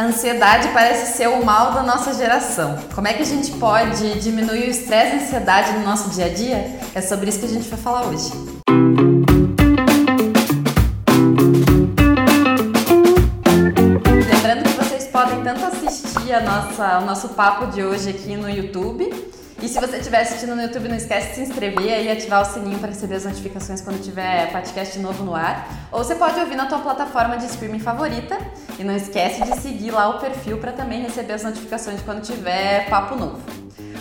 A ansiedade parece ser o mal da nossa geração. Como é que a gente pode diminuir o estresse e a ansiedade no nosso dia a dia? É sobre isso que a gente vai falar hoje. Lembrando que vocês podem tanto assistir a nossa, o nosso papo de hoje aqui no YouTube, e se você estiver assistindo no YouTube, não esquece de se inscrever e ativar o sininho para receber as notificações quando tiver podcast novo no ar. Ou você pode ouvir na tua plataforma de streaming favorita. E não esquece de seguir lá o perfil para também receber as notificações quando tiver papo novo.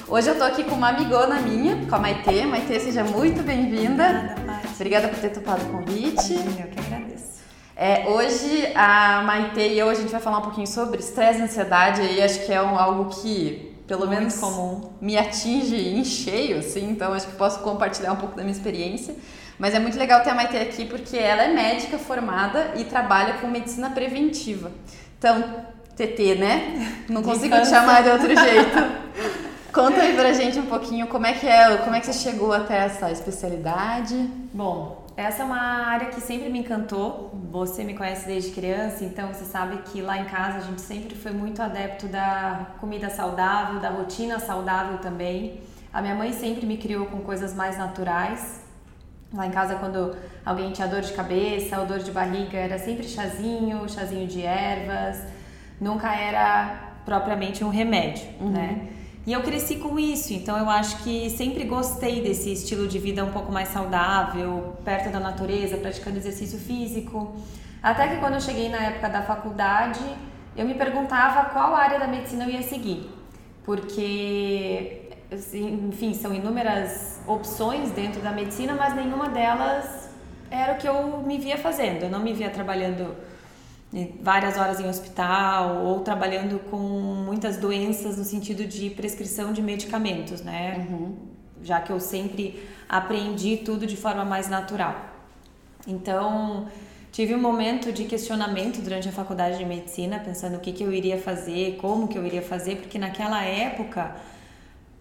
Hoje eu tô aqui com uma amigona minha, com a Maitê. Maitê, seja muito bem-vinda. Obrigada por ter topado o convite. Eu que agradeço. É, hoje a Maitê e eu a gente vai falar um pouquinho sobre estresse e ansiedade e acho que é um, algo que pelo Muito menos comum. me atinge em cheio, assim, então acho que posso compartilhar um pouco da minha experiência. Mas é muito legal ter a Maite aqui porque ela é médica formada e trabalha com medicina preventiva. Então, TT, né? Não consigo te chamar de outro jeito. Conta aí pra gente um pouquinho como é que é, como é que você chegou até essa especialidade. Bom, essa é uma área que sempre me encantou. Você me conhece desde criança, então você sabe que lá em casa a gente sempre foi muito adepto da comida saudável, da rotina saudável também. A minha mãe sempre me criou com coisas mais naturais. Lá em casa, quando alguém tinha dor de cabeça ou dor de barriga, era sempre chazinho, chazinho de ervas. Nunca era propriamente um remédio, né? E eu cresci com isso, então eu acho que sempre gostei desse estilo de vida um pouco mais saudável, perto da natureza, praticando exercício físico. Até que quando eu cheguei na época da faculdade, eu me perguntava qual área da medicina eu ia seguir. Porque, assim, enfim, são inúmeras opções dentro da medicina, mas nenhuma delas era o que eu me via fazendo. Eu não me via trabalhando várias horas em hospital ou trabalhando com muitas doenças no sentido de prescrição de medicamentos, né? Uhum. Já que eu sempre aprendi tudo de forma mais natural. Então, tive um momento de questionamento durante a faculdade de medicina, pensando o que, que eu iria fazer, como que eu iria fazer, porque naquela época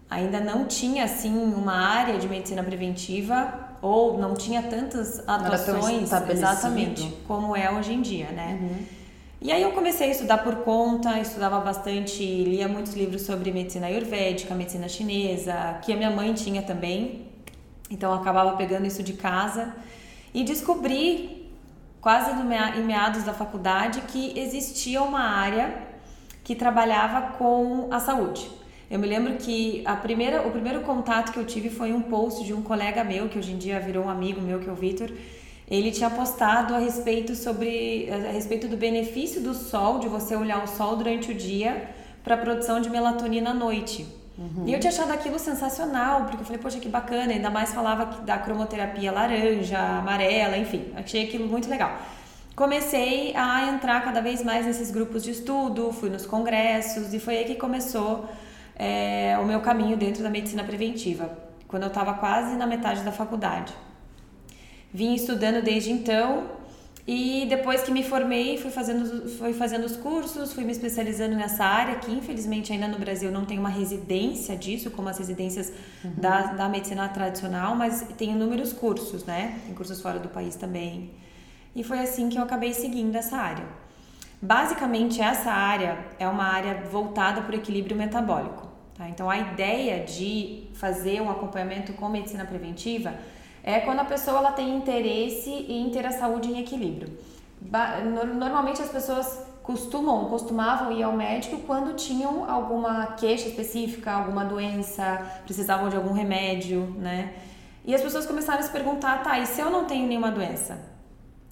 ainda não tinha assim uma área de medicina preventiva ou não tinha tantas atuações exatamente como é hoje em dia, né? Uhum. E aí eu comecei a estudar por conta, estudava bastante, lia muitos livros sobre medicina ayurvédica, medicina chinesa, que a minha mãe tinha também. Então eu acabava pegando isso de casa e descobri quase em meados da faculdade que existia uma área que trabalhava com a saúde. Eu me lembro que a primeira, o primeiro contato que eu tive foi um post de um colega meu, que hoje em dia virou um amigo meu, que é o Vitor. Ele tinha postado a respeito sobre a respeito do benefício do sol, de você olhar o sol durante o dia para a produção de melatonina à noite. E eu tinha achado aquilo sensacional, porque eu falei, poxa, que bacana, ainda mais falava da cromoterapia laranja, amarela, enfim, achei aquilo muito legal. Comecei a entrar cada vez mais nesses grupos de estudo, fui nos congressos e foi aí que começou é, o meu caminho dentro da medicina preventiva, quando eu estava quase na metade da faculdade. Vim estudando desde então e depois que me formei, fui fazendo, fui fazendo os cursos, fui me especializando nessa área, que infelizmente ainda no Brasil não tem uma residência disso, como as residências da, da medicina tradicional, mas tem inúmeros cursos, né? Tem cursos fora do país também. E foi assim que eu acabei seguindo essa área. Basicamente, essa área é uma área voltada para o equilíbrio metabólico. Tá? Então, a ideia de fazer um acompanhamento com medicina preventiva é quando a pessoa ela tem interesse em ter a saúde em equilíbrio. Normalmente as pessoas costumam, costumavam ir ao médico quando tinham alguma queixa específica, alguma doença, precisavam de algum remédio, né? E as pessoas começaram a se perguntar, tá, e se eu não tenho nenhuma doença?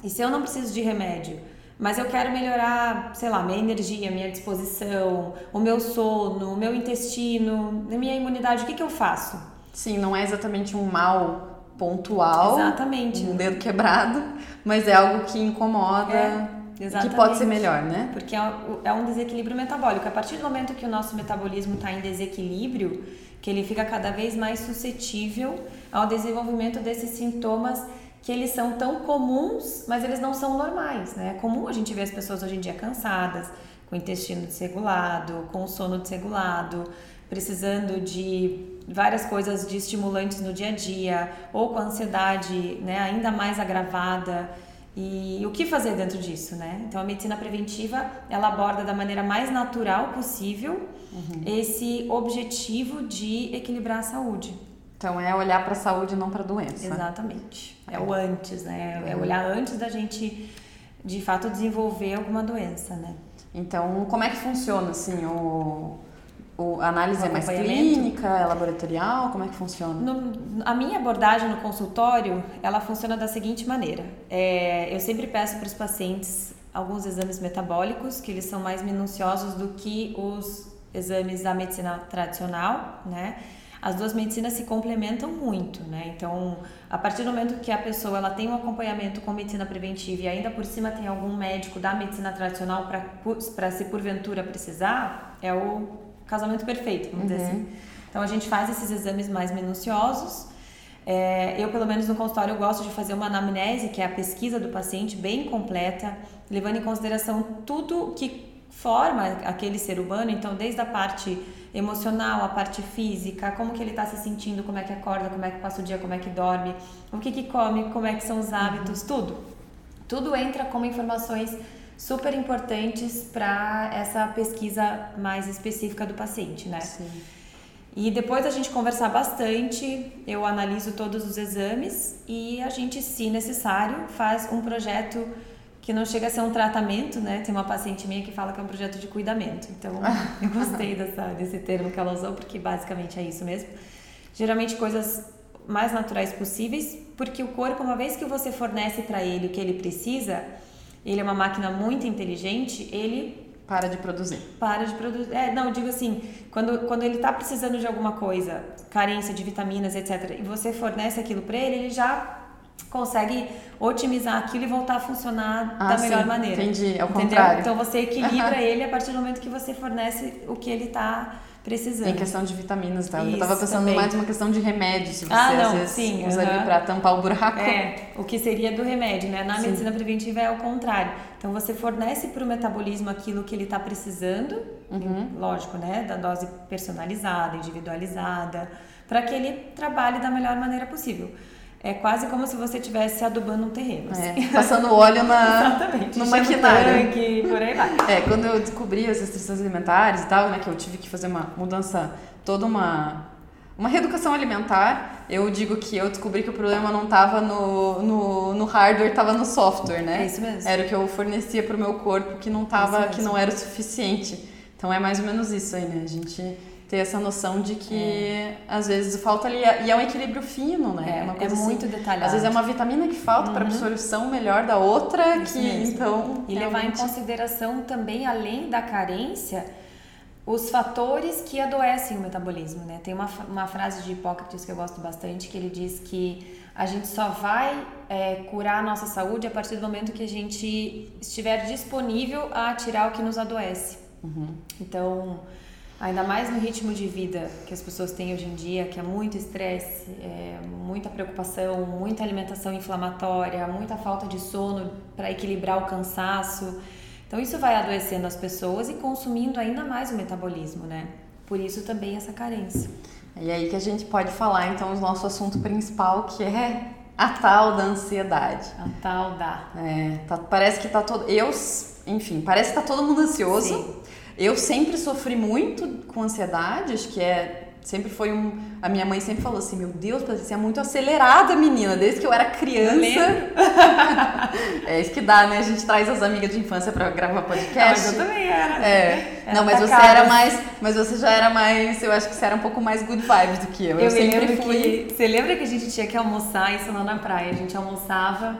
E se eu não preciso de remédio? Mas eu quero melhorar, sei lá, minha energia, minha disposição, o meu sono, o meu intestino, a minha imunidade, o que, que eu faço? Sim, não é exatamente um mal pontual, Exatamente. um dedo quebrado, mas é algo que incomoda É, e que exatamente. pode ser melhor, né? Porque é um- é um desequilíbrio metabólico. A partir do momento que o nosso metabolismo está em desequilíbrio, que ele fica cada vez mais suscetível ao desenvolvimento desses sintomas que eles são tão comuns, mas eles não são normais, né? É comum a gente ver as pessoas hoje em dia cansadas, com o intestino desregulado, com o sono desregulado, precisando de várias coisas de estimulantes no dia a dia, ou com a ansiedade né, ainda mais agravada. E o que fazer dentro disso, né? Então a medicina preventiva, ela aborda da maneira mais natural possível uhum. esse objetivo de equilibrar a saúde. Então é olhar para a saúde não para a doença. Exatamente. É, é o antes, né? É olhar antes da gente de fato desenvolver alguma doença, né? Então, como é que funciona assim o o, a análise é mais clínica, é laboratorial? Como é que funciona? No, a minha abordagem no consultório, ela funciona da seguinte maneira. É, eu sempre peço para os pacientes alguns exames metabólicos, que eles são mais minuciosos do que os exames da medicina tradicional, né? As duas medicinas se complementam muito, né? Então, a partir do momento que a pessoa ela tem um acompanhamento com medicina preventiva e ainda por cima tem algum médico da medicina tradicional para se porventura precisar, é o casamento perfeito, vamos uhum. dizer assim. Então a gente faz esses exames mais minuciosos. É, eu, pelo menos no consultório, gosto de fazer uma anamnese, que é a pesquisa do paciente bem completa, levando em consideração tudo que forma aquele ser humano, então desde a parte emocional, a parte física, como que ele está se sentindo, como é que acorda, como é que passa o dia, como é que dorme, o que que come, como é que são os hábitos, uhum. tudo. Tudo entra como informações super importantes para essa pesquisa mais específica do paciente, né? Sim. E depois a gente conversar bastante, eu analiso todos os exames e a gente, se necessário, faz um projeto que não chega a ser um tratamento, né? Tem uma paciente minha que fala que é um projeto de cuidamento. Então, eu gostei dessa, desse termo que ela usou, porque basicamente é isso mesmo. Geralmente coisas mais naturais possíveis, porque o corpo, uma vez que você fornece para ele o que ele precisa, ele é uma máquina muito inteligente, ele para de produzir. Para de produzir. É, não, digo assim, quando, quando ele está precisando de alguma coisa, carência de vitaminas, etc., e você fornece aquilo para ele, ele já consegue otimizar aquilo e voltar a funcionar ah, da melhor maneira. Entendi, é o Entendeu? contrário. Então você equilibra ele a partir do momento que você fornece o que ele está precisando. Tem questão de vitaminas, tá? Isso, eu tava pensando também. mais uma questão de remédio, se você ah, não, às vezes sim, usa ali pra tampar o buraco. É, o que seria do remédio, né? Na sim. medicina preventiva é o contrário. Então você fornece para o metabolismo aquilo que ele está precisando, uhum. lógico, né? Da dose personalizada, individualizada, para que ele trabalhe da melhor maneira possível. É quase como se você estivesse adubando um terreno. É, assim. passando óleo na, no maquinário. Tanque, por aí vai. É, quando eu descobri as restrições alimentares e tal, né, que eu tive que fazer uma mudança, toda uma, uma reeducação alimentar, eu digo que eu descobri que o problema não estava no, no, no hardware, estava no software, né? É isso mesmo. Era o que eu fornecia para o meu corpo que não tava, que não era o suficiente. Então é mais ou menos isso aí, né? A gente ter essa noção de que é. às vezes falta ali e é um equilíbrio fino, né? É, uma coisa é muito assim, detalhado. Às vezes é uma vitamina que falta uhum. para absorção melhor da outra Isso que mesmo. então e levar em consideração também além da carência os fatores que adoecem o metabolismo, né? Tem uma, uma frase de Hipócrates que eu gosto bastante que ele diz que a gente só vai é, curar a nossa saúde a partir do momento que a gente estiver disponível a tirar o que nos adoece. Uhum. Então Ainda mais no ritmo de vida que as pessoas têm hoje em dia, que é muito estresse, é, muita preocupação, muita alimentação inflamatória, muita falta de sono para equilibrar o cansaço. Então isso vai adoecendo as pessoas e consumindo ainda mais o metabolismo, né? Por isso também essa carência. E aí que a gente pode falar então o nosso assunto principal, que é a tal da ansiedade. A tal da. É, tá, parece que tá todo. Eu, enfim, parece que tá todo mundo ansioso. Sim. Eu sempre sofri muito com ansiedade, acho que é sempre foi um. A minha mãe sempre falou assim: Meu Deus, você é muito acelerada, menina, desde que eu era criança. é isso que dá, né? A gente traz as amigas de infância para gravar podcast. Ah, mas eu também era. É. Era não, mas você era mais. Mas você já era mais. Eu acho que você era um pouco mais good vibes do que eu. Eu, eu sempre fui. Que, você lembra que a gente tinha que almoçar isso lá na praia? A gente almoçava.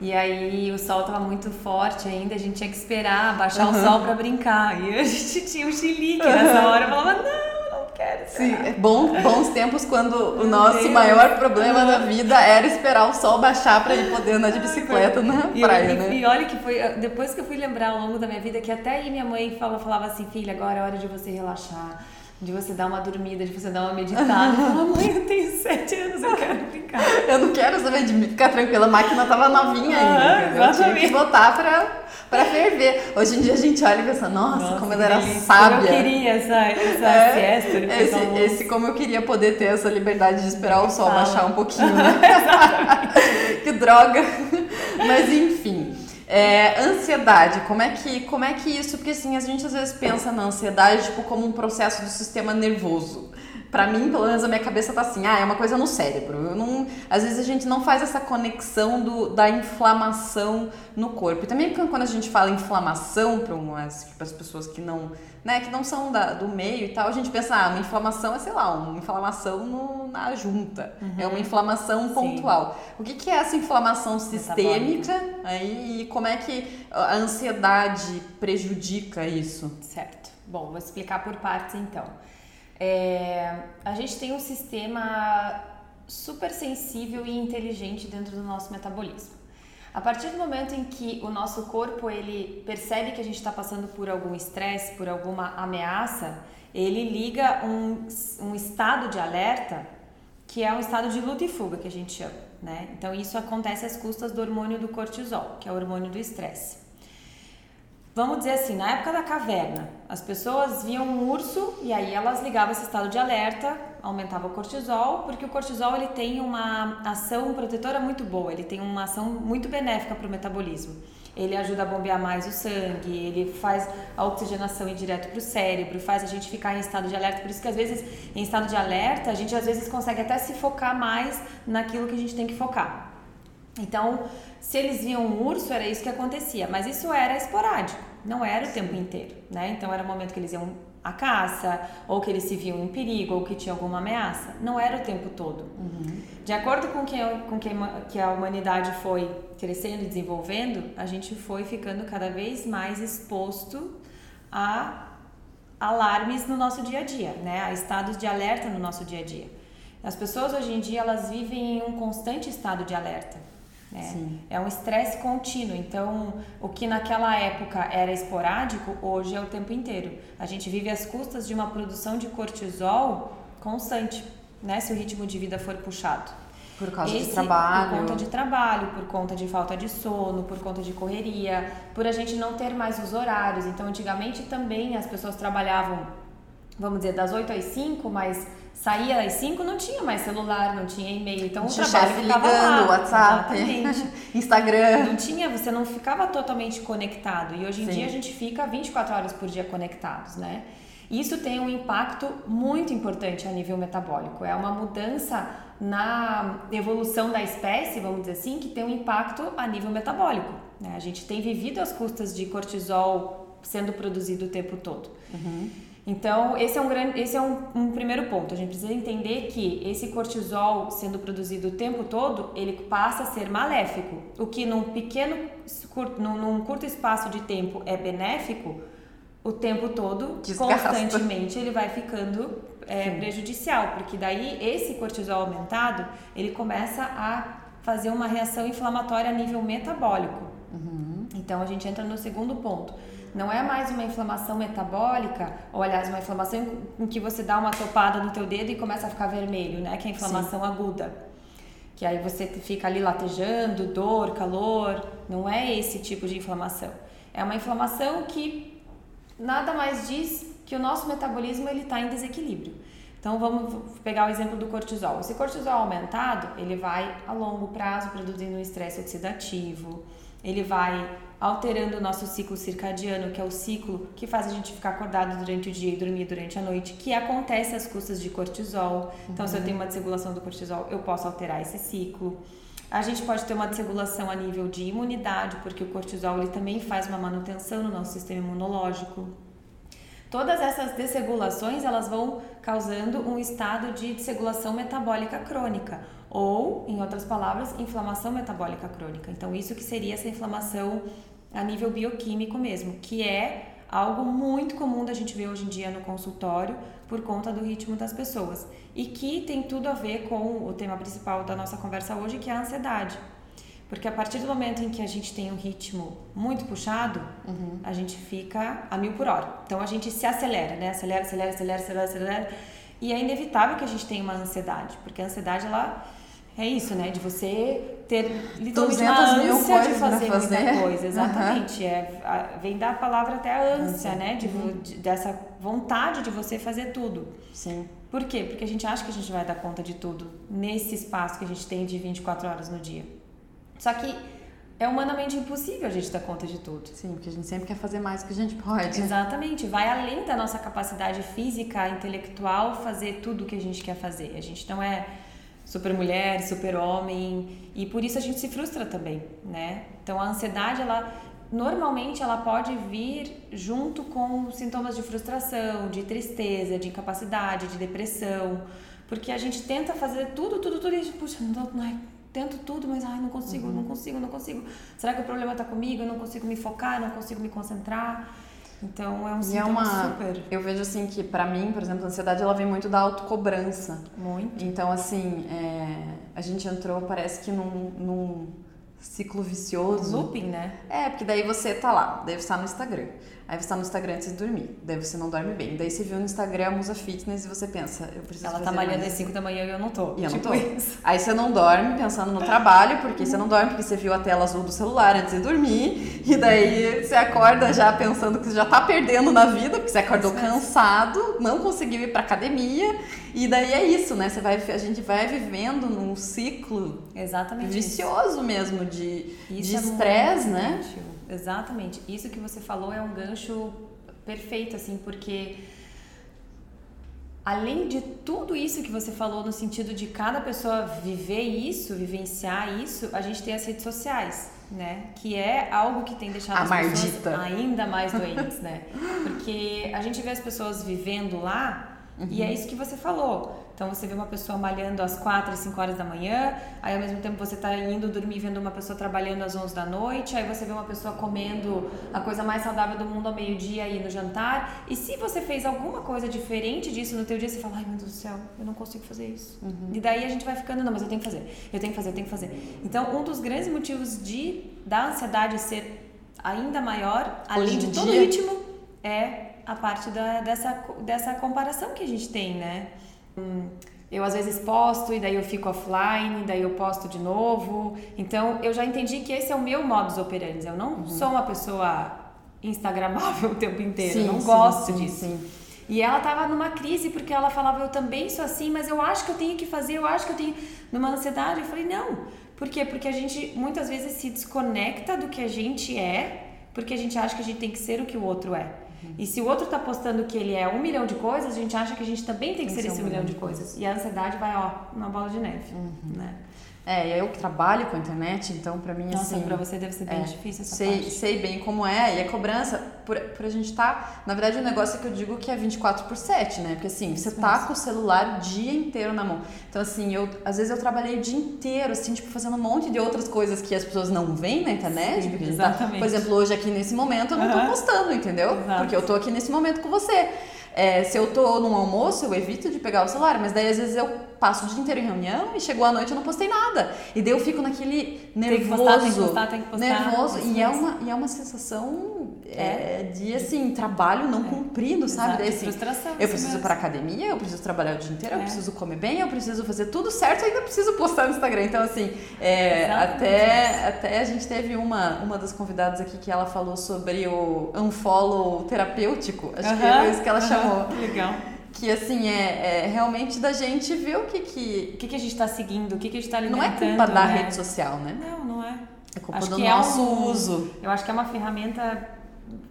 E aí o sol tava muito forte ainda, a gente tinha que esperar baixar uhum. o sol para brincar. E a gente tinha um chilique nessa hora, falava, não, não quero. Sim, é bom, bons tempos quando o nosso Deus. maior problema da vida era esperar o sol baixar para ir poder andar de bicicleta na e, praia, e, né? E olha que foi, depois que eu fui lembrar ao longo da minha vida, que até aí minha mãe falava, falava assim, filha, agora é hora de você relaxar de você dar uma dormida, de você dar uma meditada. Fala, mãe, eu tenho sete anos, eu quero brincar. eu não quero saber de ficar tranquila, a máquina tava novinha ainda. Ah, eu tive que botar pra, pra ferver. Hoje em dia a gente olha e pensa, nossa, nossa como ela era sábia. Como eu queria essa, essa é, siesta. Esse, esse, como eu queria poder ter essa liberdade de esperar o sol baixar um pouquinho, né? que droga. Mas enfim. É, ansiedade, como é que como é que isso? Porque assim, a gente às vezes pensa na ansiedade tipo como um processo do sistema nervoso. Pra mim, pelo menos a minha cabeça tá assim, ah, é uma coisa no cérebro. Eu não, às vezes a gente não faz essa conexão do, da inflamação no corpo. E também quando a gente fala inflamação para umas tipo, as pessoas que não, né, que não são da, do meio e tal, a gente pensa, ah, uma inflamação é, sei lá, uma inflamação no, na junta. Uhum. É uma inflamação pontual. Sim. O que, que é essa inflamação sistêmica aí, e como é que a ansiedade prejudica isso? Certo. Bom, vou explicar por partes então. É, a gente tem um sistema super sensível e inteligente dentro do nosso metabolismo. A partir do momento em que o nosso corpo ele percebe que a gente está passando por algum estresse, por alguma ameaça, ele liga um, um estado de alerta que é um estado de luta e fuga que a gente chama, né? Então isso acontece às custas do hormônio do cortisol, que é o hormônio do estresse. Vamos dizer assim, na época da caverna, as pessoas viam um urso e aí elas ligavam esse estado de alerta, aumentava o cortisol, porque o cortisol ele tem uma ação protetora muito boa, ele tem uma ação muito benéfica para o metabolismo. Ele ajuda a bombear mais o sangue, ele faz a oxigenação ir direto para o cérebro, faz a gente ficar em estado de alerta. Por isso que às vezes em estado de alerta a gente às vezes consegue até se focar mais naquilo que a gente tem que focar. Então, se eles viam um urso, era isso que acontecia, mas isso era esporádico, não era o tempo inteiro, né? Então era o momento que eles iam à caça, ou que eles se viam em perigo, ou que tinha alguma ameaça. Não era o tempo todo. Uhum. De acordo com que, com que, que a humanidade foi crescendo e desenvolvendo, a gente foi ficando cada vez mais exposto a alarmes no nosso dia a dia, né? A estados de alerta no nosso dia a dia. As pessoas hoje em dia elas vivem em um constante estado de alerta. Né? É um estresse contínuo. Então, o que naquela época era esporádico, hoje é o tempo inteiro. A gente vive às custas de uma produção de cortisol constante, né? Se o ritmo de vida for puxado. Por causa Esse, de trabalho. Por conta de trabalho, por conta de falta de sono, por conta de correria, por a gente não ter mais os horários. Então, antigamente também as pessoas trabalhavam, vamos dizer, das 8 às 5, mas saía às 5, não tinha mais celular, não tinha e-mail. Então o trabalho ficava ligando, lá. WhatsApp, Instagram. Não tinha, você não ficava totalmente conectado. E hoje em Sim. dia a gente fica 24 horas por dia conectados, né? Isso tem um impacto muito importante a nível metabólico. É uma mudança na evolução da espécie, vamos dizer assim, que tem um impacto a nível metabólico. Né? A gente tem vivido às custas de cortisol sendo produzido o tempo todo. Uhum. Então, esse é, um, grande, esse é um, um, primeiro ponto. A gente precisa entender que esse cortisol sendo produzido o tempo todo, ele passa a ser maléfico. O que num pequeno, curto, num, num curto espaço de tempo é benéfico, o tempo todo, Desgasta. constantemente, ele vai ficando é, prejudicial. Porque daí, esse cortisol aumentado, ele começa a fazer uma reação inflamatória a nível metabólico. Uhum. Então, a gente entra no segundo ponto não é mais uma inflamação metabólica, ou aliás, uma inflamação em que você dá uma topada no teu dedo e começa a ficar vermelho, né? Que é a inflamação Sim. aguda. Que aí você fica ali latejando, dor, calor. Não é esse tipo de inflamação. É uma inflamação que nada mais diz que o nosso metabolismo ele está em desequilíbrio. Então vamos pegar o exemplo do cortisol. Esse cortisol aumentado, ele vai a longo prazo produzindo um estresse oxidativo, ele vai alterando o nosso ciclo circadiano, que é o ciclo que faz a gente ficar acordado durante o dia e dormir durante a noite, que acontece às custas de cortisol. Então, uhum. se eu tenho uma desregulação do cortisol, eu posso alterar esse ciclo. A gente pode ter uma desregulação a nível de imunidade, porque o cortisol ele também faz uma manutenção no nosso sistema imunológico. Todas essas desregulações elas vão causando um estado de desregulação metabólica crônica, ou, em outras palavras, inflamação metabólica crônica. Então, isso que seria essa inflamação a nível bioquímico mesmo, que é algo muito comum da gente ver hoje em dia no consultório por conta do ritmo das pessoas e que tem tudo a ver com o tema principal da nossa conversa hoje, que é a ansiedade. Porque a partir do momento em que a gente tem um ritmo muito puxado, uhum. a gente fica a mil por hora. Então a gente se acelera, né? Acelera, acelera, acelera, acelera, acelera. E é inevitável que a gente tenha uma ansiedade, porque a ansiedade ela é isso, né? De você ter literalmente uma ânsia de fazer, fazer, muita coisa. Exatamente. Uhum. É, vem da palavra até a ânsia, né? De, uhum. de, dessa vontade de você fazer tudo. Sim. Por quê? Porque a gente acha que a gente vai dar conta de tudo nesse espaço que a gente tem de 24 horas no dia. Só que é humanamente impossível a gente dar conta de tudo. Sim, porque a gente sempre quer fazer mais do que a gente pode. Exatamente, vai além da nossa capacidade física, intelectual, fazer tudo o que a gente quer fazer. A gente não é super mulher, super homem, e por isso a gente se frustra também, né? Então a ansiedade, ela normalmente ela pode vir junto com sintomas de frustração, de tristeza, de incapacidade, de depressão, porque a gente tenta fazer tudo, tudo, tudo e puxa, não, não é, tento tudo, mas ai, não consigo, uhum. não consigo, não consigo. Será que o problema está comigo? Eu não consigo me focar, não consigo me concentrar. Então é um e é uma, super. Eu vejo assim que para mim, por exemplo, a ansiedade ela vem muito da autocobrança. Muito. Então assim, é, a gente entrou parece que num, num ciclo vicioso. Looping, né? É, porque daí você tá lá, deve estar no Instagram. Aí você tá no Instagram antes de dormir. Daí você não dorme bem. Daí você viu no Instagram a Musa Fitness e você pensa, eu preciso Ela tá malhando às 5 da manhã e eu não tô. E eu tipo não tô. Isso. Aí você não dorme pensando no trabalho, porque você não dorme porque você viu a tela azul do celular antes de dormir. E daí você acorda já pensando que você já tá perdendo na vida, porque você acordou cansado, não conseguiu ir pra academia. E daí é isso, né? Você vai, a gente vai vivendo num ciclo Exatamente vicioso isso. mesmo de estresse, é né? Exatamente. Isso que você falou é um gancho perfeito, assim, porque além de tudo isso que você falou no sentido de cada pessoa viver isso, vivenciar isso, a gente tem as redes sociais, né? Que é algo que tem deixado a as mardita. pessoas ainda mais doentes, né? Porque a gente vê as pessoas vivendo lá uhum. e é isso que você falou. Então você vê uma pessoa malhando às 4, 5 horas da manhã, aí ao mesmo tempo você está indo dormir vendo uma pessoa trabalhando às 11 da noite, aí você vê uma pessoa comendo a coisa mais saudável do mundo ao meio-dia aí no jantar. E se você fez alguma coisa diferente disso no teu dia, você fala: "Ai, meu Deus do céu, eu não consigo fazer isso". Uhum. E daí a gente vai ficando: "Não, mas eu tenho que fazer. Eu tenho que fazer, eu tenho que fazer". Então, um dos grandes motivos de da ansiedade ser ainda maior, além de todo o ritmo, é a parte da, dessa, dessa comparação que a gente tem, né? Eu às vezes posto e daí eu fico offline, daí eu posto de novo. Então eu já entendi que esse é o meu modus operandi. Eu não uhum. sou uma pessoa instagramável o tempo inteiro. Sim, eu não sim, gosto sim, disso. Sim. E ela tava numa crise porque ela falava, eu também sou assim, mas eu acho que eu tenho que fazer, eu acho que eu tenho. Numa ansiedade, eu falei, não. Por quê? Porque a gente muitas vezes se desconecta do que a gente é, porque a gente acha que a gente tem que ser o que o outro é. E se o outro está postando que ele é um milhão de coisas, a gente acha que a gente também tem que ser esse um milhão de coisas. E a ansiedade vai, ó, uma bola de neve, uhum. né? É, eu que trabalho com a internet, então para mim Nossa, assim. pra você deve ser bem é, difícil essa sei, parte. Sei bem como é, e a cobrança, por, por a gente estar. Tá, na verdade, o negócio é que eu digo que é 24 por 7, né? Porque assim, você tá com o celular o dia inteiro na mão. Então, assim, eu às vezes eu trabalhei o dia inteiro, assim, tipo, fazendo um monte de outras coisas que as pessoas não veem na internet. Sim, exatamente. Tá, por exemplo, hoje aqui nesse momento eu não tô postando, entendeu? Exato. Porque eu tô aqui nesse momento com você. É, se eu tô num almoço, eu evito de pegar o celular, mas daí às vezes eu passo o dia inteiro em reunião e chegou a noite eu não postei nada. E daí eu fico naquele nervoso. Tem que postar, tem que postar, tem que postar. Nervoso. E é, uma, e é uma sensação é, de, assim, trabalho não é. cumprido, sabe? Exato, daí, assim, frustração. Eu preciso ir pra academia, eu preciso trabalhar o dia inteiro, eu é. preciso comer bem, eu preciso fazer tudo certo ainda preciso postar no Instagram. Então, assim, é, até, até a gente teve uma, uma das convidadas aqui que ela falou sobre o unfollow terapêutico. Acho uh -huh, que é isso que ela uh -huh. Chamou. Legal que assim é, é, realmente da gente ver o que que o que, que a gente está seguindo, o que, que a gente está alimentando. Não é culpa da né? rede social, né? Não, não é. É culpa acho do nosso é um, uso. Eu acho que é uma ferramenta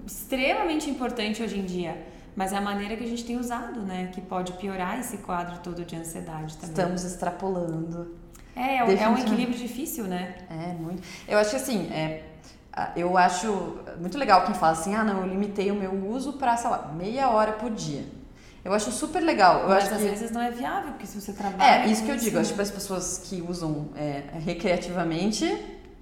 extremamente importante hoje em dia. Mas é a maneira que a gente tem usado, né? Que pode piorar esse quadro todo de ansiedade também. Estamos extrapolando. É, é, é um equilíbrio difícil, né? É, muito. Eu acho que assim, é, eu acho muito legal quem fala assim, ah, não, eu limitei o meu uso para, sei lá, meia hora por dia. Eu acho super legal. Eu Mas acho às que... vezes não é viável, porque se você trabalha. É, isso que eu digo. Acho que para as pessoas que usam é, recreativamente,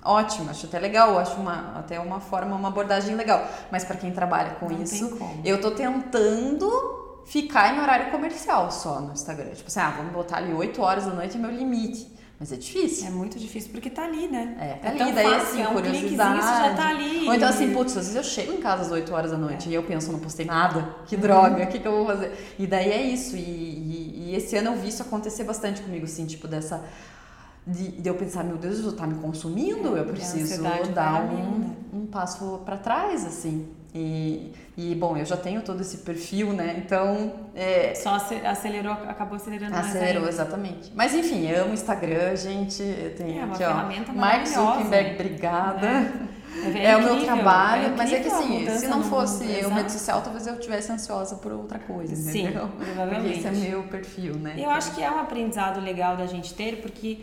ótimo. Acho até legal. Acho uma, até uma forma, uma abordagem legal. Mas para quem trabalha com não isso, eu tô tentando ficar em horário comercial só no Instagram. Tipo assim, ah, vamos botar ali 8 horas da noite é meu limite. Mas é difícil. É muito difícil porque tá ali, né? É, tá é ali, daí fácil, assim, é um curiosidade. já tá ali. Ou então assim, putz, às vezes eu chego em casa às 8 horas da noite é. e eu penso, não postei nada, que droga, o que, que eu vou fazer? E daí é isso, e, e, e, esse ano eu vi isso acontecer bastante comigo, assim, tipo, dessa. De, de eu pensar, meu Deus, isso tá me consumindo, é, eu preciso dar um, um passo para trás, assim. E, e, bom, eu já tenho todo esse perfil, né? Então. É, Só acelerou, acabou acelerando Acelerou, mais exatamente. Mas enfim, amo o Instagram, gente. Eu tenho é, uma aqui, ferramenta ó. Mark Zuckerberg, obrigada. É, é, é o meu trabalho, mas é que assim, se não fosse o rede social, talvez eu tivesse ansiosa por outra coisa, Sim, entendeu? provavelmente. Porque esse é meu perfil, né? Eu acho que é um aprendizado legal da gente ter, porque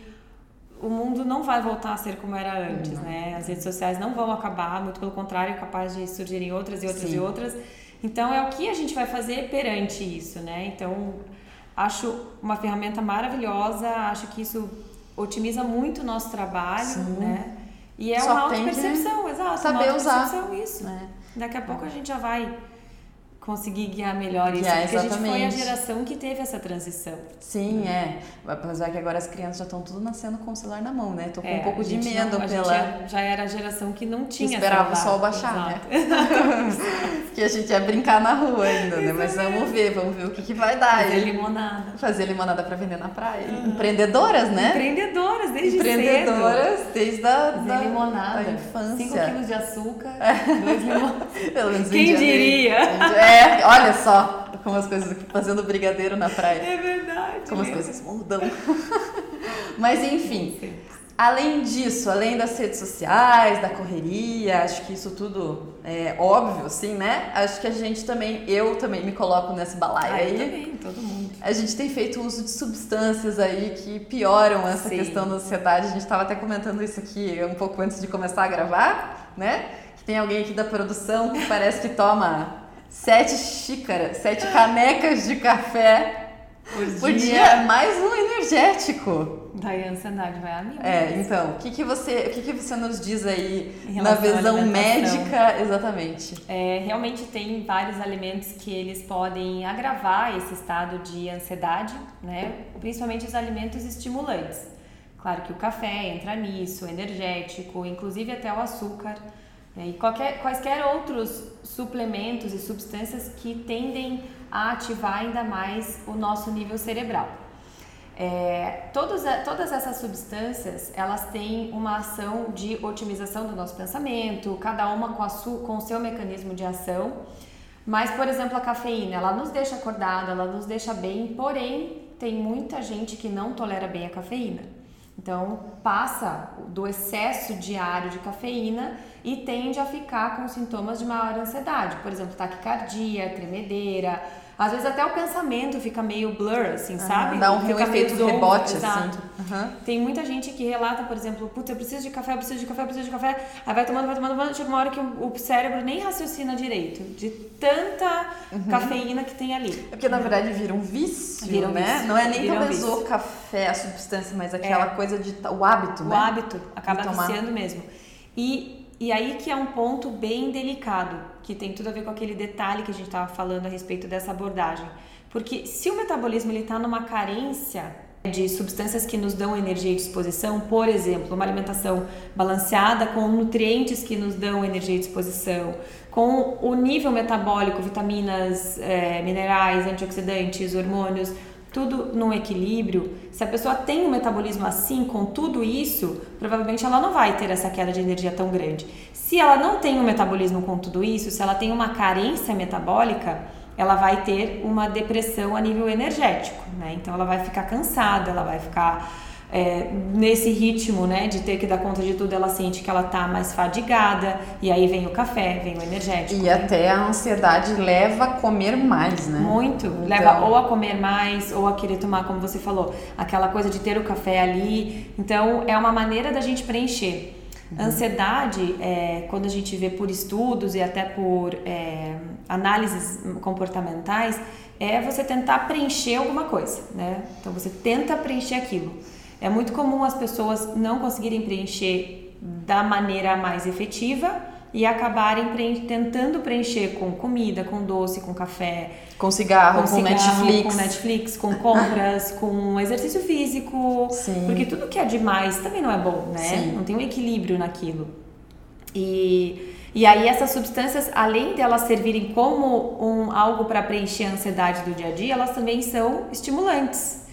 o mundo não vai voltar a ser como era antes, não. né? As redes sociais não vão acabar, muito pelo contrário, é capaz de surgirem outras e outras Sim. e outras. Então é o que a gente vai fazer perante isso, né? Então acho uma ferramenta maravilhosa, acho que isso otimiza muito o nosso trabalho, Sim. né? E é Só uma auto-percepção, exato. Saber uma usar. isso. É. Daqui a pouco a gente já vai conseguir guiar melhor isso, guiar, porque exatamente. a gente foi a geração que teve essa transição. Sim, é. Apesar que agora as crianças já estão tudo nascendo com o celular na mão, né? Tô com é, um pouco de medo não, pela... Já, já, era a geração que não tinha que esperava celular. o sol baixar, né? que a gente ia brincar na rua ainda, né? Mas vamos ver, vamos ver o que, que vai dar. Fazer limonada. Fazer limonada para vender na praia. Uhum. Empreendedoras, né? Empreendedoras, desde Empreendedoras, cedo. desde a da, limonada. da infância. 5 quilos de açúcar, é. dois limonadas. Quem diria? É, olha só como as coisas fazendo brigadeiro na praia. É verdade. Como as coisas mudam. Mas enfim, Sim. além disso, além das redes sociais, da correria, acho que isso tudo é óbvio, sim, né? Acho que a gente também, eu também me coloco nesse balaio ah, aí. Eu também, todo mundo. A gente tem feito uso de substâncias aí que pioram essa sim. questão da ansiedade. A gente estava até comentando isso aqui um pouco antes de começar a gravar, né? Que tem alguém aqui da produção que parece que toma sete xícaras, sete canecas de café por dia, por dia mais um energético. Daí a ansiedade vai a mim. É, então, o que, que, você, o que, que você nos diz aí na visão médica, exatamente? É, realmente tem vários alimentos que eles podem agravar esse estado de ansiedade, né? Principalmente os alimentos estimulantes. Claro que o café entra nisso, energético, inclusive até o açúcar. Né? E qualquer, quaisquer outros suplementos e substâncias que tendem a ativar ainda mais o nosso nível cerebral. É, todas essas substâncias elas têm uma ação de otimização do nosso pensamento, cada uma com, a su, com o seu mecanismo de ação. Mas, por exemplo, a cafeína, ela nos deixa acordada, ela nos deixa bem, porém, tem muita gente que não tolera bem a cafeína. Então, passa do excesso diário de cafeína e tende a ficar com sintomas de maior ansiedade, por exemplo, taquicardia, tremedeira, às vezes até o pensamento fica meio blur, assim, sabe? Dá um, um efeito zonzo, rebote, exato. assim. Uhum. Tem muita gente que relata, por exemplo, putz, eu preciso de café, eu preciso de café, eu preciso de café. Aí vai tomando, vai tomando, vai chega uma hora que o, cérebro nem raciocina direito, de tanta uhum. cafeína que tem ali. É porque, na verdade, vira um vício, vira um né? Vício. Não é nem vira talvez um o café, a substância, mas aquela é. coisa de... o hábito, o né? O hábito, acaba viciando mesmo. E e aí que é um ponto bem delicado, que tem tudo a ver com aquele detalhe que a gente estava falando a respeito dessa abordagem. Porque se o metabolismo está numa carência de substâncias que nos dão energia e disposição, por exemplo, uma alimentação balanceada com nutrientes que nos dão energia e disposição, com o nível metabólico, vitaminas, é, minerais, antioxidantes, hormônios, tudo num equilíbrio, se a pessoa tem um metabolismo assim, com tudo isso, provavelmente ela não vai ter essa queda de energia tão grande. Se ela não tem um metabolismo com tudo isso, se ela tem uma carência metabólica, ela vai ter uma depressão a nível energético, né? Então ela vai ficar cansada, ela vai ficar é, nesse ritmo, né, de ter que dar conta de tudo, ela sente que ela tá mais fadigada, e aí vem o café, vem o energético. E né? até a ansiedade leva a comer mais, né? Muito. Então... Leva ou a comer mais, ou a querer tomar, como você falou, aquela coisa de ter o café ali. Então, é uma maneira da gente preencher. Uhum. Ansiedade, é, quando a gente vê por estudos e até por é, análises comportamentais, é você tentar preencher alguma coisa, né? Então você tenta preencher aquilo. É muito comum as pessoas não conseguirem preencher da maneira mais efetiva e acabarem preen tentando preencher com comida, com doce, com café, com cigarro, com, com cigarro, Netflix, com Netflix, com compras, com exercício físico, Sim. porque tudo que é demais também não é bom, né? Sim. Não tem um equilíbrio naquilo. E e aí essas substâncias, além de elas servirem como um algo para preencher a ansiedade do dia a dia, elas também são estimulantes.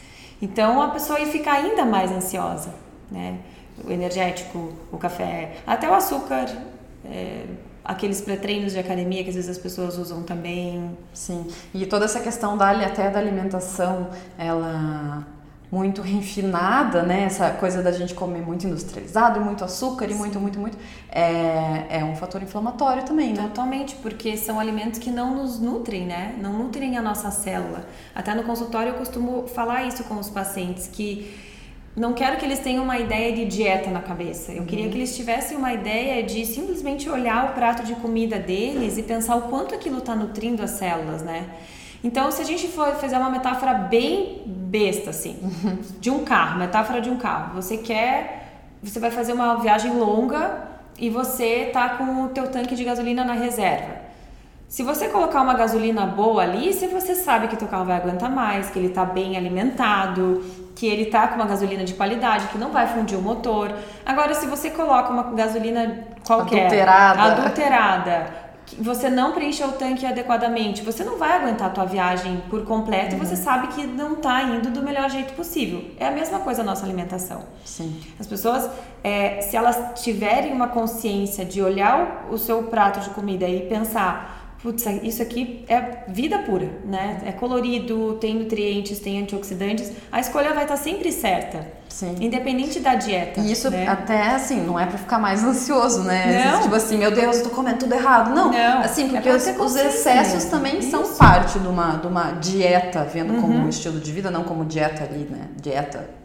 Então a pessoa ia ficar ainda mais ansiosa, né? O energético, o café, até o açúcar, é, aqueles pré-treinos de academia que às vezes as pessoas usam também. Sim, e toda essa questão da, até da alimentação, ela muito refinada, né? Essa coisa da gente comer muito industrializado, muito açúcar e muito, muito, muito, é, é um fator inflamatório também, né? Totalmente, porque são alimentos que não nos nutrem, né? Não nutrem a nossa célula. Até no consultório eu costumo falar isso com os pacientes, que não quero que eles tenham uma ideia de dieta na cabeça. Eu uhum. queria que eles tivessem uma ideia de simplesmente olhar o prato de comida deles e pensar o quanto aquilo está nutrindo as células, né? Então, se a gente for fazer uma metáfora bem besta, assim, de um carro, metáfora de um carro, você quer, você vai fazer uma viagem longa e você tá com o teu tanque de gasolina na reserva. Se você colocar uma gasolina boa ali, se você sabe que teu carro vai aguentar mais, que ele está bem alimentado, que ele tá com uma gasolina de qualidade, que não vai fundir o motor. Agora, se você coloca uma gasolina qualquer, adulterada, adulterada você não preencheu o tanque adequadamente, você não vai aguentar a tua viagem por completo uhum. e você sabe que não está indo do melhor jeito possível. É a mesma coisa a nossa alimentação. Sim. As pessoas, é, se elas tiverem uma consciência de olhar o seu prato de comida e pensar putz, isso aqui é vida pura, né? É colorido, tem nutrientes, tem antioxidantes. A escolha vai estar sempre certa. Sim. Independente da dieta. E isso né? até assim, não é para ficar mais ansioso, né? Não. Tipo assim, meu Deus, eu tô comendo tudo errado. Não. não. Assim, porque é os, os, excessos também isso. são parte de uma, de uma dieta, vendo uhum. como um estilo de vida, não como dieta ali, né? Dieta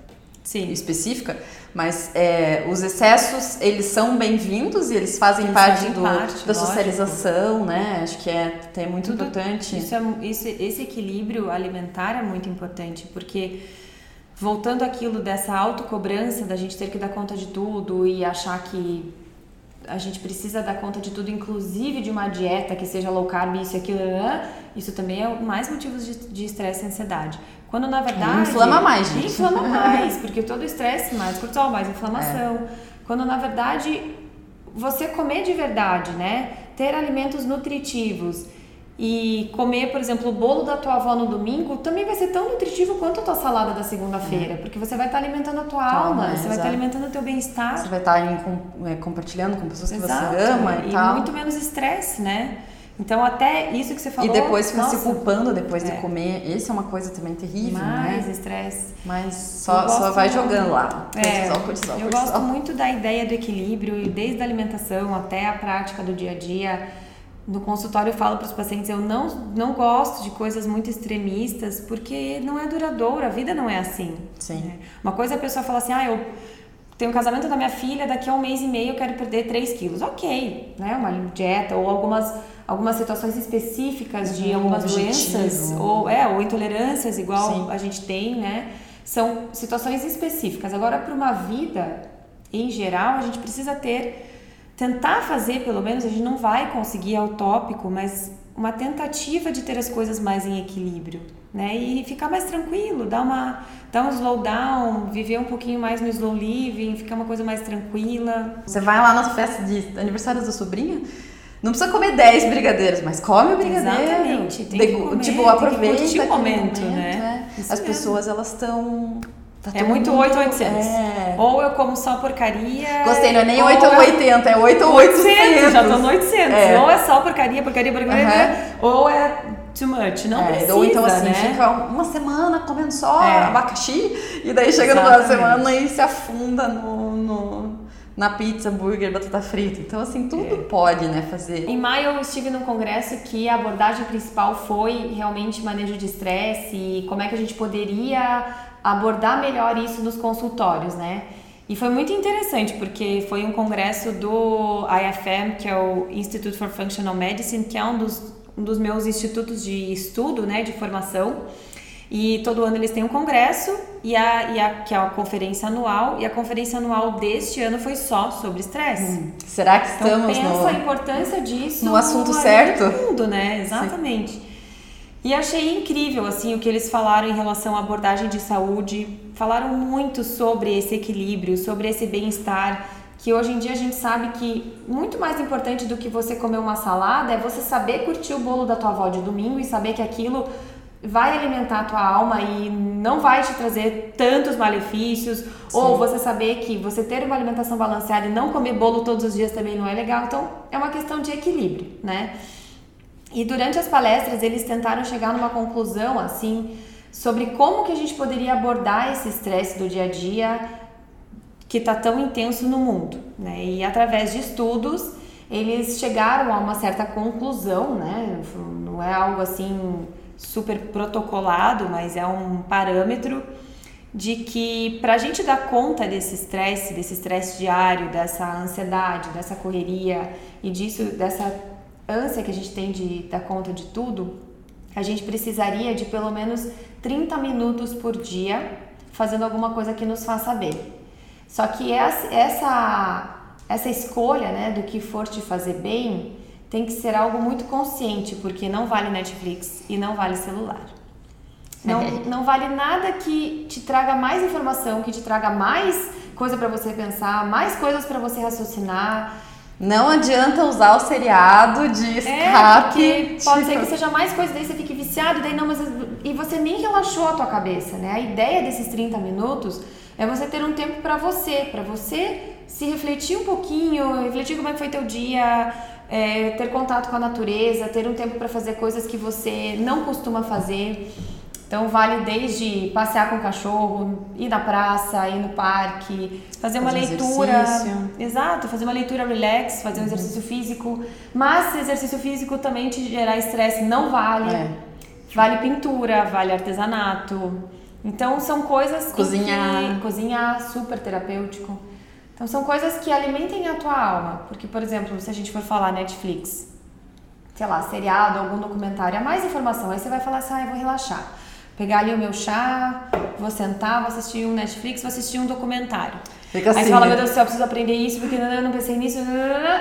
Sim. específica, mas é, os excessos eles são bem-vindos e eles fazem eles parte, fazem do, parte da socialização, né? Acho que é até muito Tudo, importante. Isso é, isso, esse equilíbrio alimentar é muito importante, porque voltando aquilo dessa autocobrança da gente ter que dar conta de tudo e achar que a gente precisa dar conta de tudo, inclusive de uma dieta que seja low carb, isso e aquilo, isso também é mais motivos de estresse e ansiedade. Quando na verdade. Inflama mais, gente. Inflama mais, porque todo estresse, mais cortisol, mais inflamação. É. Quando na verdade você comer de verdade, né? Ter alimentos nutritivos e comer, por exemplo, o bolo da tua avó no domingo também vai ser tão nutritivo quanto a tua salada da segunda-feira, é. porque você vai estar alimentando a tua alma, você vai estar alimentando o teu bem-estar. Você vai estar é, compartilhando com pessoas Exato. que você ama e, e tal. E muito menos estresse, né? Então, até isso que você falou. E depois fica se culpando depois é. de comer. Isso é uma coisa também terrível, Mais né? estresse. Mas só, só vai jogando lá. É, cortisol, cortisol, eu gosto muito da ideia do equilíbrio, desde a alimentação até a prática do dia a dia. No consultório eu falo para os pacientes, eu não, não gosto de coisas muito extremistas, porque não é duradouro, a vida não é assim. Sim. Né? Uma coisa é a pessoa fala assim, ah, eu tenho um casamento da minha filha, daqui a um mês e meio eu quero perder 3 quilos. Ok, né? Uma dieta ou algumas algumas situações específicas de um algumas objetivo. doenças ou é ou intolerâncias igual Sim. a gente tem, né? São situações específicas. Agora para uma vida em geral, a gente precisa ter tentar fazer, pelo menos a gente não vai conseguir ao tópico, mas uma tentativa de ter as coisas mais em equilíbrio, né? E ficar mais tranquilo, dar uma dar um slowdown, viver um pouquinho mais no slow living, ficar uma coisa mais tranquila. Você vai lá na festa de aniversário da sobrinha, não precisa comer 10 brigadeiros, mas come o brigadeiro. Exatamente. Tem de, comer, tipo, aproveita tem o momento, momento, né? É. As mesmo. pessoas, elas estão... Tá é muito 8 ou 800. É. Ou eu como só porcaria. Gostei, não é nem 8 ou 80, é 8 ou 800. 800 já tô no 800. É. Ou é só porcaria, porcaria, porcaria. Ou é too much. Não é, precisa, Ou então assim, né? fica uma semana comendo só é. abacaxi e daí chega Exatamente. no final da semana e se afunda no, no na pizza, hambúrguer, batata frita. Então, assim, tudo é. pode, né, fazer. Em maio eu estive num congresso que a abordagem principal foi realmente manejo de estresse e como é que a gente poderia abordar melhor isso nos consultórios, né? E foi muito interessante porque foi um congresso do IFM, que é o Institute for Functional Medicine, que é um dos, um dos meus institutos de estudo, né, de formação. E todo ano eles têm um congresso, e a, e a, que é a conferência anual, e a conferência anual deste ano foi só sobre estresse. Hum, será que então, estamos pensa no, a importância disso no assunto certo? No mundo, né? Exatamente. Sim. E achei incrível assim o que eles falaram em relação à abordagem de saúde. Falaram muito sobre esse equilíbrio, sobre esse bem-estar, que hoje em dia a gente sabe que muito mais importante do que você comer uma salada é você saber curtir o bolo da tua avó de domingo e saber que aquilo vai alimentar a tua alma e não vai te trazer tantos malefícios, Sim. ou você saber que você ter uma alimentação balanceada e não comer bolo todos os dias também não é legal. Então, é uma questão de equilíbrio, né? E durante as palestras eles tentaram chegar numa conclusão assim sobre como que a gente poderia abordar esse estresse do dia a dia que está tão intenso no mundo, né? E através de estudos eles chegaram a uma certa conclusão, né? Não é algo assim super protocolado, mas é um parâmetro de que para a gente dar conta desse estresse, desse estresse diário, dessa ansiedade, dessa correria e disso, dessa ânsia que a gente tem de dar conta de tudo, a gente precisaria de pelo menos 30 minutos por dia fazendo alguma coisa que nos faça bem. Só que essa, essa escolha né, do que for te fazer bem tem que ser algo muito consciente, porque não vale Netflix e não vale celular. Não, não vale nada que te traga mais informação, que te traga mais coisa para você pensar, mais coisas para você raciocinar. Não adianta usar o seriado de é, escape. É, pode ser que seja mais coisa, daí você fique viciado, daí não, mas e você nem relaxou a tua cabeça, né? A ideia desses 30 minutos é você ter um tempo para você, para você se refletir um pouquinho, refletir como é que foi teu dia, é, ter contato com a natureza, ter um tempo para fazer coisas que você não costuma fazer. Então vale desde passear com o cachorro, ir na praça, ir no parque, fazer uma fazer leitura. Exercício. Exato, fazer uma leitura relax, fazer um uhum. exercício físico. Mas se exercício físico também te gerar estresse, não vale. É. Vale pintura, vale artesanato. Então são coisas cozinhar, que, cozinhar super terapêutico. Então são coisas que alimentem a tua alma, porque por exemplo, se a gente for falar Netflix, sei lá, seriado, algum documentário, é mais informação, aí você vai falar assim, ah, eu vou relaxar. Pegar ali o meu chá, vou sentar, vou assistir um Netflix, vou assistir um documentário. Fica assim, aí você fala, né? meu Deus do céu, eu preciso aprender isso, porque eu não pensei nisso.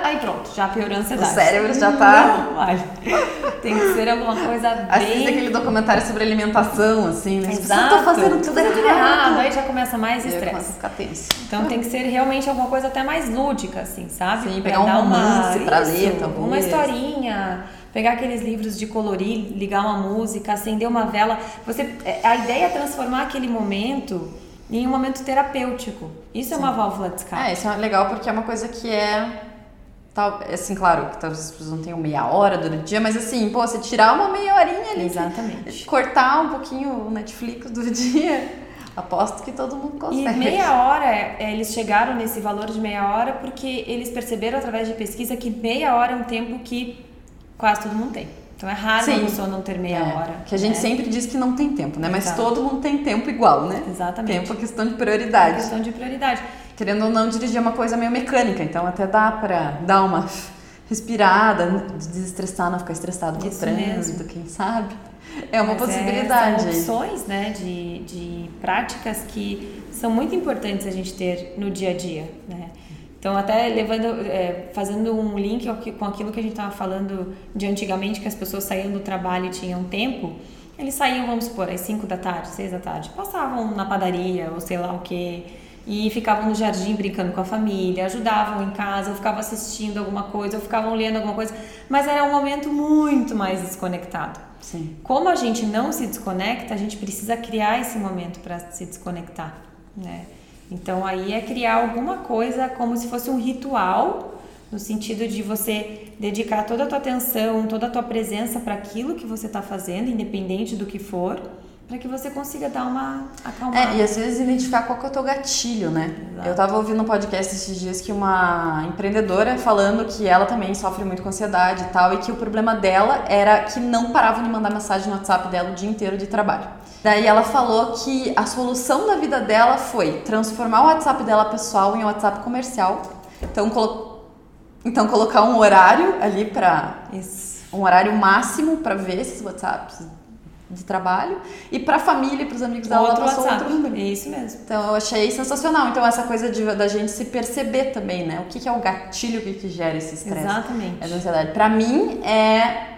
Aí pronto, já piorou a ansiedade. O cérebro já tá. Não. Tem que ser alguma coisa bem. Assiste aquele documentário sobre alimentação, assim, né? Exato. Eu tô fazendo tudo errado. Aí já começa mais estresse. ficar tenso. Então tem que ser realmente alguma coisa até mais lúdica, assim, sabe? Sim, pegar um romance uma... pra ler, talvez. Uma historinha pegar aqueles livros de colorir, ligar uma música, acender uma vela. Você, a ideia é transformar aquele momento em um momento terapêutico. Isso Sim. é uma válvula de escape. É, isso é legal porque é uma coisa que é Tal, assim, claro, que talvez as pessoas não tenham meia hora durante o dia, mas assim, pô, você tirar uma meia horinha ali. Exatamente. Cortar um pouquinho o Netflix do dia. Aposto que todo mundo consegue. E meia hora, é, eles chegaram nesse valor de meia hora porque eles perceberam através de pesquisa que meia hora é um tempo que quase todo mundo tem. Então é raro Sim. uma pessoa não ter meia é, hora. Que a gente né? sempre diz que não tem tempo, né? Mas Exato. todo mundo tem tempo igual, né? Exatamente. Tempo é questão de prioridade. É questão de prioridade. Querendo ou não, dirigir é uma coisa meio mecânica, então até dá pra dar uma respirada, desestressar, não ficar estressado com o trânsito, quem sabe. É uma Mas possibilidade. É, são opções, né, de, de práticas que são muito importantes a gente ter no dia a dia, né? Então, até levando, é, fazendo um link com aquilo que a gente estava falando de antigamente, que as pessoas saíam do trabalho e tinham tempo, eles saíam, vamos supor, às 5 da tarde, 6 da tarde, passavam na padaria ou sei lá o que, e ficavam no jardim brincando com a família, ajudavam em casa, ou ficavam assistindo alguma coisa, ou ficavam lendo alguma coisa, mas era um momento muito mais desconectado. Sim. Como a gente não se desconecta, a gente precisa criar esse momento para se desconectar, né? Então aí é criar alguma coisa como se fosse um ritual, no sentido de você dedicar toda a tua atenção, toda a tua presença para aquilo que você está fazendo, independente do que for, para que você consiga dar uma acalmada. É, e às vezes identificar qual que é o teu gatilho, né? Exato. Eu estava ouvindo um podcast esses dias que uma empreendedora falando que ela também sofre muito com ansiedade e tal, e que o problema dela era que não paravam de mandar mensagem no WhatsApp dela o dia inteiro de trabalho. Daí ela falou que a solução da vida dela foi transformar o WhatsApp dela pessoal em um WhatsApp comercial. Então, colo... então colocar um horário ali para um horário máximo para ver esses WhatsApps de trabalho e para a família e para os amigos dela outro ela passou WhatsApp. outro número. É isso mesmo. Então eu achei sensacional. Então essa coisa de, da gente se perceber também, né? O que, que é o gatilho que, que gera esse estresse? Exatamente. Essa ansiedade. Para mim é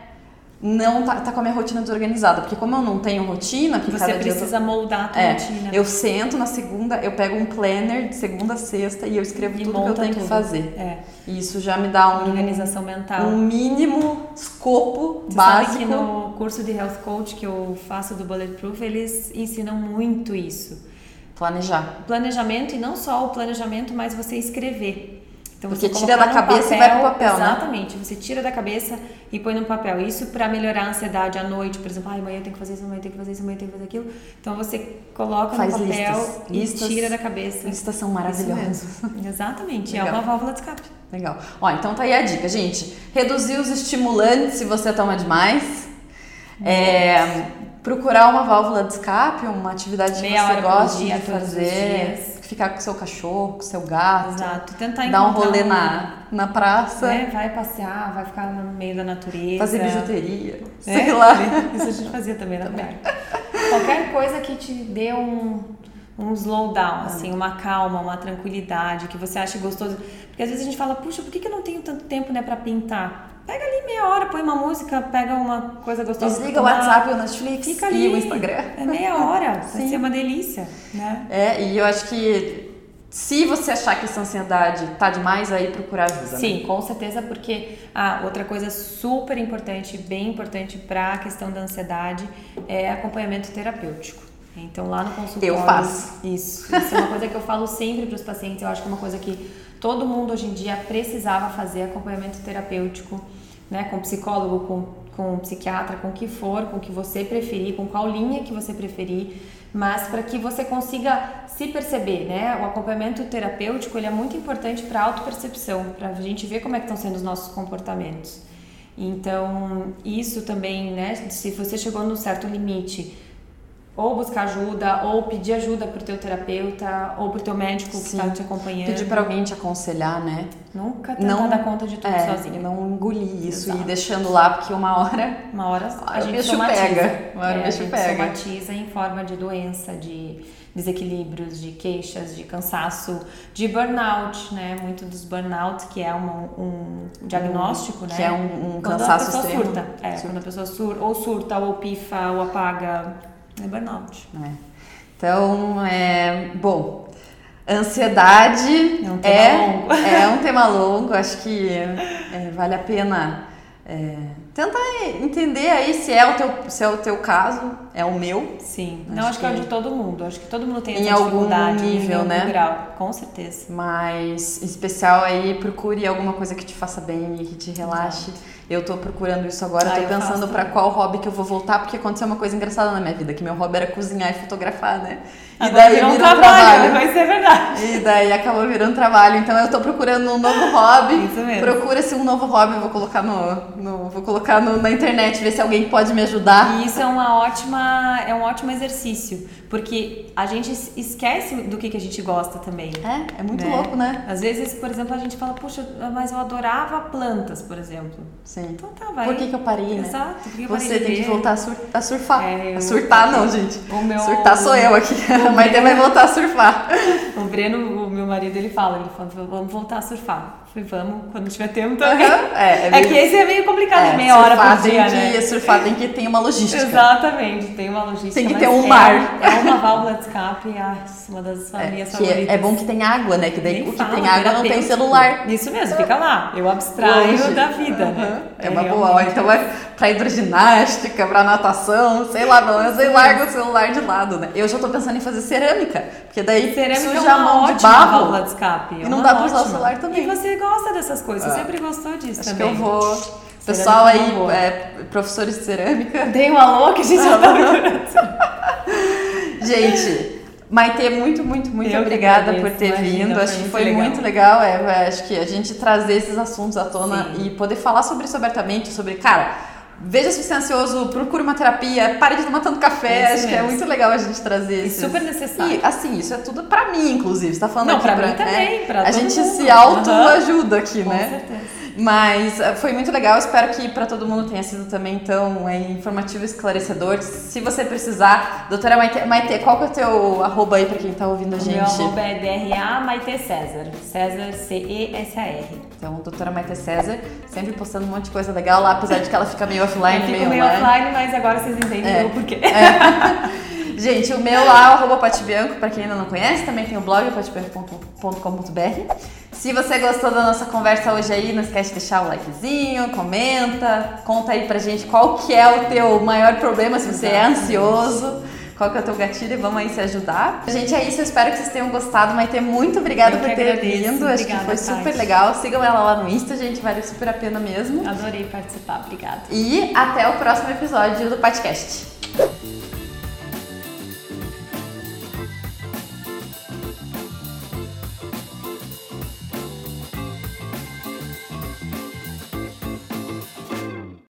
não tá, tá com a minha rotina desorganizada. Porque como eu não tenho rotina, que Você dia eu precisa moldar a tua É, rotina. eu sento na segunda, eu pego um planner de segunda a sexta e eu escrevo E tudo que eu tenho que tudo. fazer. É, E isso já me dá um, organização mental. um mínimo escopo Você básico. sabe que no curso de Health Coach que eu faço do Bulletproof, eles ensinam muito isso. Planejar. Planejamento e não só o planejamento, mas você escrever. Então Porque você tira da cabeça e vai pro papel, né? Exatamente. Você tira da cabeça e põe no papel. Isso para melhorar a ansiedade à noite, por exemplo, ai, amanhã eu tenho que fazer isso, amanhã eu tenho que fazer isso, amanhã eu tenho que fazer aquilo. Então você coloca Faz no papel listas. e Listas- tira da cabeça. Listas são maravilhosas. Exatamente. É Legal. uma válvula de escape. Legal. Ó, então tá aí a dica, gente. Reduzir os estimulantes se você toma demais. É, procurar uma válvula de escape, uma atividade Meia que você hora por goste dia, de fazer. Ficar com seu cachorro, com seu gato. Exato. Tentar Dar um rolê na, na praça. né? Vai passear, vai ficar no meio da natureza. Fazer bijuteria. É, Sei lá. Isso a gente fazia também na praia. Qualquer coisa que te dê um, um slowdown, assim, uma calma, uma tranquilidade, que você ache gostoso. Porque às vezes a gente fala, puxa, por que, que eu não tenho tanto tempo né, pra pintar? Pega ali meia hora, põe uma música, pega uma coisa gostosa. Desliga o WhatsApp, o Netflix Fica ali. e o Instagram. É meia hora, vai ser uma delícia, né? É, e eu acho que se você achar que essa ansiedade tá demais, aí procurar ajuda. né? Sim, com certeza, porque ah, outra coisa super importante, bem importante para a questão da ansiedade é acompanhamento terapêutico. Então lá no consultório. Eu faço. Isso. Isso é uma coisa que eu falo sempre para os pacientes. Eu acho que é uma coisa que todo mundo hoje em dia precisava fazer acompanhamento terapêutico, né? Com psicólogo, com, com psiquiatra, com o que for, com o que você preferir, com qual linha que você preferir mas para que você consiga se perceber, né? O acompanhamento terapêutico ele é muito importante para a autopercepção, para a gente ver como é que estão sendo os nossos comportamentos. Então, isso também, né? Se você chegou num certo limite, ou buscar ajuda, ou pedir ajuda pro teu terapeuta, ou pro teu médico que Sim. está te acompanhando. Pedir pra alguém te aconselhar, né? Nunca tentar Não- dar conta de tudo É, sozinho. não engolir isso Exato. e deixando lá, porque uma hora Uma hora Uma a o gente bicho somatiza. pega, uma hora o É, bicho a gente pega. somatiza em forma de doença, de desequilíbrios, de queixas, de cansaço, de burnout, né? Muito dos burnout, que é um, um diagnóstico, né? que é um, um Quando cansaço a pessoa extremo. surta. É, quando a pessoa sur ou surta, ou pifa, ou apaga. É burnout. É. Então, é, bom, ansiedade É um tema é, longo. é um tema longo, acho que é, vale a pena é, tentar entender aí se é, o teu, se é o teu caso, é o meu. Sim. Acho Não, acho que, é o que- de todo mundo. Acho que todo mundo tem Em essa algum nível, em algum né? grau. Com certeza. Mas, em especial aí, procure alguma coisa que te faça bem e que te relaxe. Eu tô procurando isso agora, Ah, tô pensando também. qual hobby que eu vou voltar, porque aconteceu uma coisa engraçada na minha vida, que meu hobby era cozinhar e fotografar, né? E daí virou um virou trabalho, vai ser verdade. E daí acabou virando trabalho. Então eu tô procurando um novo hobby. Isso mesmo. Procura-se um novo hobby, eu vou colocar no, no- vou colocar no- na internet, ver se alguém pode me ajudar. E isso é uma ótima, é um ótimo exercício, porque a gente es- esquece do que, que a gente gosta também. É, é muito né? louco, né? Às vezes, por exemplo, a gente fala, puxa, mas eu adorava plantas, por exemplo. Sim. Então tá, vai. Por que, que eu parei, né? Exato, por que eu Você tem que voltar a, sur- a surfar. É, eu- A surtar não, gente. O meu- Surtar sou eu aqui. A Maite vai voltar a surfar. O Breno, o meu marido, ele fala, ele fala, vamos voltar a surfar. Eu falei, vamos, quando tiver tempo também. É, É, meio- que esse é meio complicado, é, meia hora por tem dia, que, né? Surfar tem que ter uma logística. Exatamente, tem uma logística. Tem que ter um é- mar. É uma válvula de escape, ai, uma das É, minhas que favoritas. é, é bom que tem água, né? Que daí Nem o que fala, tem água não tem celular. Isso mesmo, fica lá. Eu abstraio Longe. da vida, Aham. né? É, uma boa. Ó, Então vai pra hidroginástica, pra natação, sei lá, menos aí larga o celular de lado, né? Eu já tô pensando em fazer cerâmica, porque daí Cerâmica é suja a uma mão de barro. válvula de escape. é E não dá pra usar o celular também. E você gosta dessas coisas, você sempre gostou disso Acho que também. eu vou. Pessoal é aí, é, professores de cerâmica. Dei um alô que a gente já tá. Gente, Maite, muito, muito, muito Eu que obrigada agradeço, por ter imagina, vindo. Acho que foi legal. muito legal. É, acho que a gente trazer esses assuntos à tona Sim. e poder falar sobre isso abertamente, sobre, cara, veja se você é ansioso, procure uma terapia, pare de tomar tanto café. Isso acho que é mesmo. muito legal a gente trazer esses... super necessário. E assim, isso é tudo pra mim, inclusive. Você tá falando Não, aqui pra mim também, é, pra A gente mundo. se autoajuda aqui, Com né? certeza. Mas uh, foi muito legal, espero que para todo mundo tenha sido também tão é, informativo e esclarecedor. Se você precisar, doutora Maite, Maite qual que é o teu arroba aí para quem tá ouvindo a gente? Meu arroba é DRA Maite César, César C-E-S-A-R. Então, doutora Maite César, sempre postando um monte de coisa legal lá, apesar de que ela fica meio offline, meio, meio online. offline, mas agora vocês entendem é. o porquê. É. Gente, o meu lá, arroba Patibianco, pra quem ainda não conhece, também tem o blog patibianco.com.br. Se você gostou da nossa conversa hoje aí, não esquece de deixar o likezinho, comenta, conta aí pra gente qual que é o teu maior problema, se você é ansioso qual que é o teu gatilho e vamos aí se ajudar. Gente, é isso. Eu espero que vocês tenham gostado. Maite, muito obrigada por ter agradeço. vindo. Acho que foi super legal. Sigam ela lá no Insta, gente. Vale super a pena mesmo. Adorei participar. Obrigada. E até o próximo episódio do podcast.